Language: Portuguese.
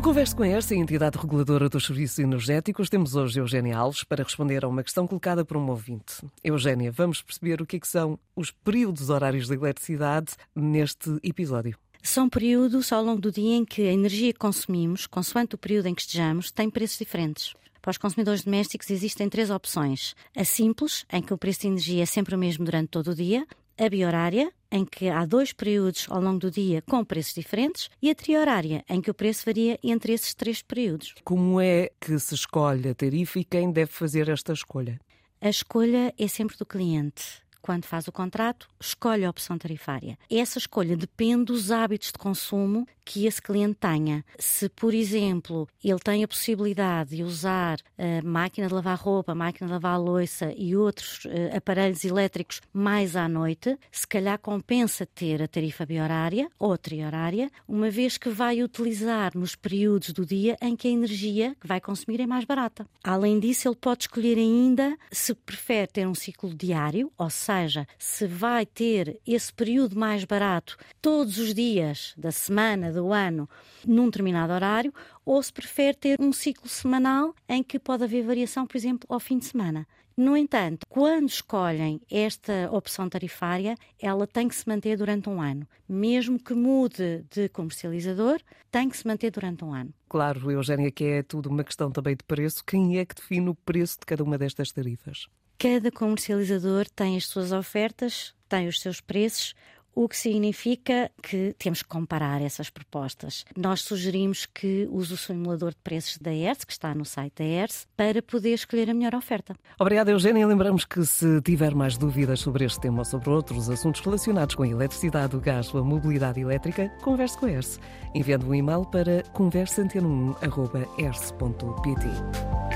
No Converso com a entidade reguladora dos serviços energéticos, temos hoje Eugénia Alves para responder a uma questão colocada por um ouvinte. Eugénia, vamos perceber o que, é que são os períodos horários da eletricidade neste episódio. São períodos ao longo do dia em que a energia que consumimos, consoante o período em que estejamos, tem preços diferentes. Para os consumidores domésticos existem três opções. A simples, em que o preço de energia é sempre o mesmo durante todo o dia, a biorária, em que há dois períodos ao longo do dia com preços diferentes, e a triorária, em que o preço varia entre esses três períodos. Como é que se escolhe a tarifa e quem deve fazer esta escolha? A escolha é sempre do cliente quando faz o contrato, escolhe a opção tarifária. Essa escolha depende dos hábitos de consumo que esse cliente tenha. Se, por exemplo, ele tem a possibilidade de usar a máquina de lavar roupa, máquina de lavar louça e outros uh, aparelhos elétricos mais à noite, se calhar compensa ter a tarifa biorária ou triorária, uma vez que vai utilizar nos períodos do dia em que a energia que vai consumir é mais barata. Além disso, ele pode escolher ainda se prefere ter um ciclo diário, ou seja, se vai ter esse período mais barato todos os dias da semana, do ano, num determinado horário, ou se prefere ter um ciclo semanal em que pode haver variação, por exemplo, ao fim de semana. No entanto, quando escolhem esta opção tarifária, ela tem que se manter durante um ano. Mesmo que mude de comercializador, tem que se manter durante um ano. Claro, Eugénia, que é tudo uma questão também de preço. Quem é que define o preço de cada uma destas tarifas? Cada comercializador tem as suas ofertas, tem os seus preços, o que significa que temos que comparar essas propostas. Nós sugerimos que use o simulador de preços da ERS, que está no site da ERS, para poder escolher a melhor oferta. Obrigada, Eugênia. Lembramos que se tiver mais dúvidas sobre este tema ou sobre outros assuntos relacionados com a eletricidade, o gás ou a mobilidade elétrica, converse com a ERS, enviando um e-mail para conversaantena1.ers.pt.